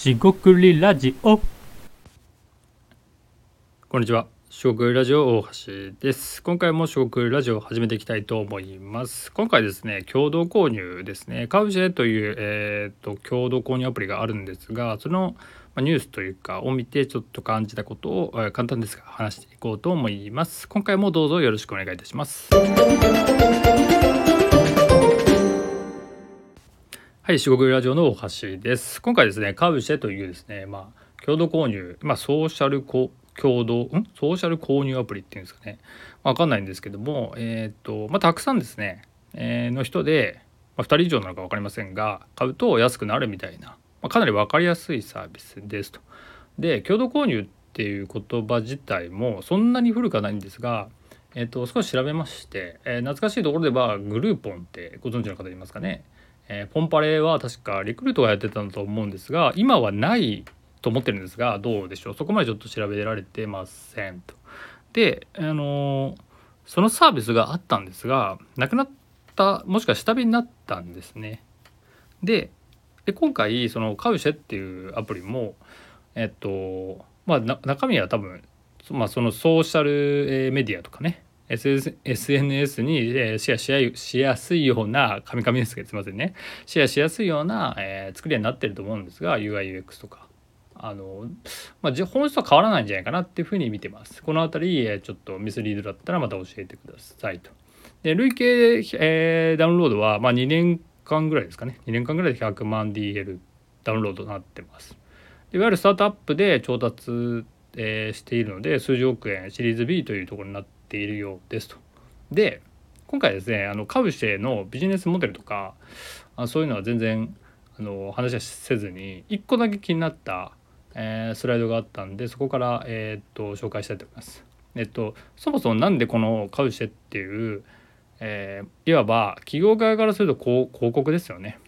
しごくりラジオこんにちは。四国ラジオ大橋です。今回も四国ラジオを始めていきたいと思います。今回ですね、共同購入ですね、カウシェという、えー、と共同購入アプリがあるんですが、そのまニュースというかを見てちょっと感じたことを、簡単ですが話していこうと思います。今回もどうぞよろしくお願いいたします。はい、四国ラジオの大橋です。今回ですね、カウシェというですね、まあ、共同購入、まあ、ソーシャル共同、ん？ソーシャル購入アプリっていうんですかね。わかんないんですけども、えっ、と、まあ、たくさんですね、えーの人で、まあ、2人以上なのか分かりませんが、買うと安くなるみたいな、まあ、かなり分かりやすいサービスですと。で、共同購入っていう言葉自体もそんなに古くはないんですが、えっ、と、少し調べまして、え懐かしいところではグルーポンってご存知の方いますかね。えーポンパレは確かリクルートがやってたんだと思うんですが今はないと思ってるんですがどうでしょう？そこまでちょっと調べられてませんと。であのーそのサービスがあったんですがなくなったもしくは下火になったんですね。で今回そのカウシェっていうアプリもえっとまあ中身は多分、まあ、そのソーシャルメディアとかね SNS にシェアしやしやすいようなカミカミですけどすいませんね。シェアしやすいような、えー作りになってると思うんですが UIUX とか。あの、まあ、本質は変わらないんじゃないかなっていうふうに見てます。この辺りちょっとミスリードだったらまた教えてくださいと。で累計、えーダウンロードは、まあ、2年間ぐらいですかね。2年間ぐらいで100万 DL ダウンロードになってます。いわゆるスタートアップで調達、えーしているので数十億円シリーズ B というところになってているようですと。で今回ですねあのカウシェのビジネスモデルとかあそういうのは全然あの話はせずに1個だけ気になった、えースライドがあったんでそこから、えーっと紹介したいと思います。えっとそもそもなんでこのカウシェっていう、えーいわば企業側からすると広広告ですよね。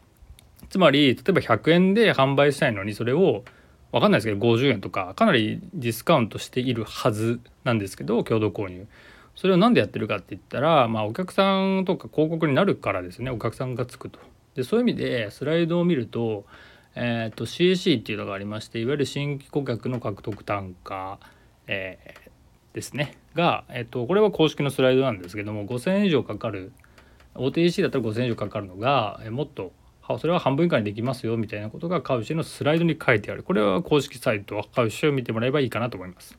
つまり例えば100円で販売したいのにそれを分かんないですけど50円とかかなりディスカウントしているはずなんですけど共同購入それを何でやってるかって言ったら、まあ、お客さんとか広告になるからですねお客さんがつくと。でそういう意味でスライドを見ると,、えー、と CAC っていうのがありましていわゆる新規顧客の獲得単価、えーですね。が、えー、とこれは公式のスライドなんですけども5,000円以上かかる OTC だったら5,000円以上かかるのが、えーもっとそれは半分以下にできますよみたいなことがカウシェのスライドに書いてある。これは公式サイトカウシェを見てもらえばいいかなと思います。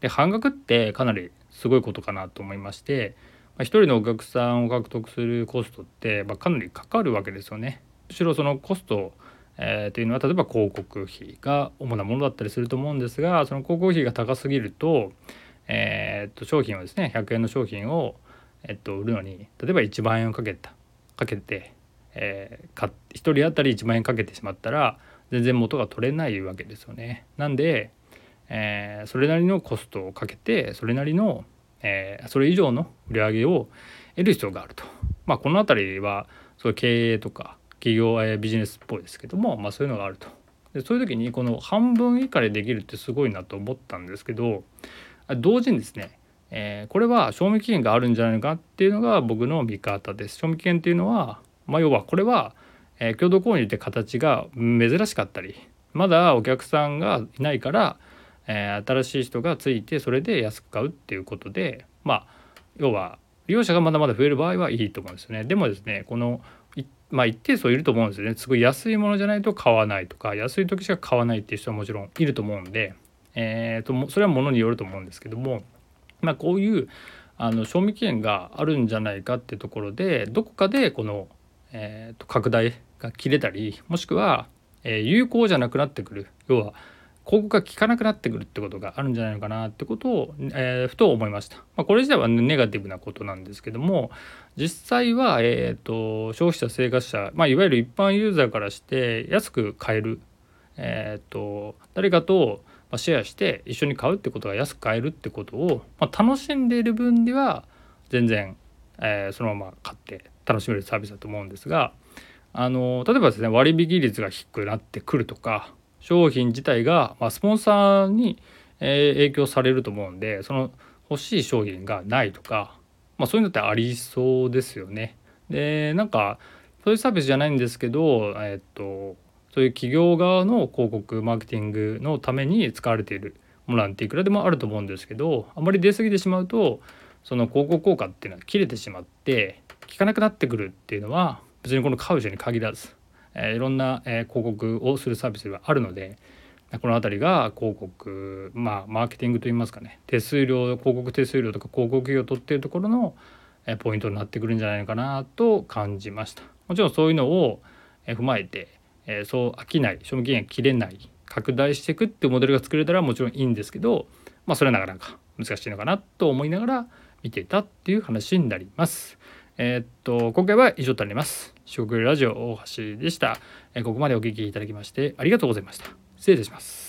で半額ってかなりすごいことかなと思いまして、まあ、1人のお客さんを獲得するコストって、まあ、かなりかかるわけですよね。むしろそのコスト、えーというのは例えば広告費が主なものだったりすると思うんですがその広告費が高すぎると,、えーと商品をですね100円の商品を、えっと売るのに例えば1万円をかけたかけて、えーか1人当たり1万円かけてしまったら全然元が取れないわけですよね。なんでえーそれなりのコストをかけてそれなりの、えーそれ以上の売り上げを得る必要があると。まあこの辺りはそう経営とか企業、えービジネスっぽいですけども、まあ、そういうのがあると。でそういう時にこの半分以下でできるってすごいなと思ったんですけど同時にですね、えーこれは賞味期限があるんじゃないのかっていうのが僕の見方です。賞味期限っていうのは、まあ、要はこれは、えー共同購入って形が珍しかったりまだお客さんがいないからえー新しい人がついてそれで安く買うっていうことでまあ要は利用者がまだまだ増える場合はいいと思うんですよね。でもですねこのまあ一定数いると思うんですよね。すごい安いものじゃないと買わないとか安い時しか買わないっていう人はもちろんいると思うんで、えーとそれはものによると思うんですけどもまあこういうあの賞味期限があるんじゃないかってところでどこかでこの、えーと拡大が切れたりもしくは、えー有効じゃなくなってくる要は広告が効かなくなってくるってことがあるんじゃないのかなってことを、えーふと思いました。まあ、これ自体はネガティブなことなんですけども実際は、えー、と消費者生活者、まあ、いわゆる一般ユーザーからして安く買える、えー、と誰かとシェアして一緒に買うってことが安く買えるってことを、まあ、楽しんでいる分では全然、えーそのまま買って楽しめるサービスだと思うんですがあの例えばですね割引率が低くなってくるとか商品自体が、まあ、スポンサーに、えー影響されると思うんでその欲しい商品がないとか、まあ、そういうのってありそうですよね。でなんかそういうサービスじゃないんですけど、えっとそういう企業側の広告マーケティングのために使われているものなんていくらでもあると思うんですけどあまり出過ぎてしまうとその広告効果っていうのは切れてしまって効かなくなってくるっていうのは別にこのカウジェに限らず、え、いろんな、え、広告をするサービスではあるのでこの辺りが広告まあマーケティングといいますかね手数料広告手数料とか広告費を取ってるところのえポイントになってくるんじゃないのかなと感じましたもちろんそういうのをえ踏まえてえそう飽きない賞味期限切れない拡大していくっていうモデルが作れたらもちろんいいんですけどまあそれはなかなか難しいのかなと思いながら見ていたっていう話になります。えー、っと今回は以上となります。食ラジオ大橋でした。えここまでお聞きいただきましてありがとうございました。失礼いたします。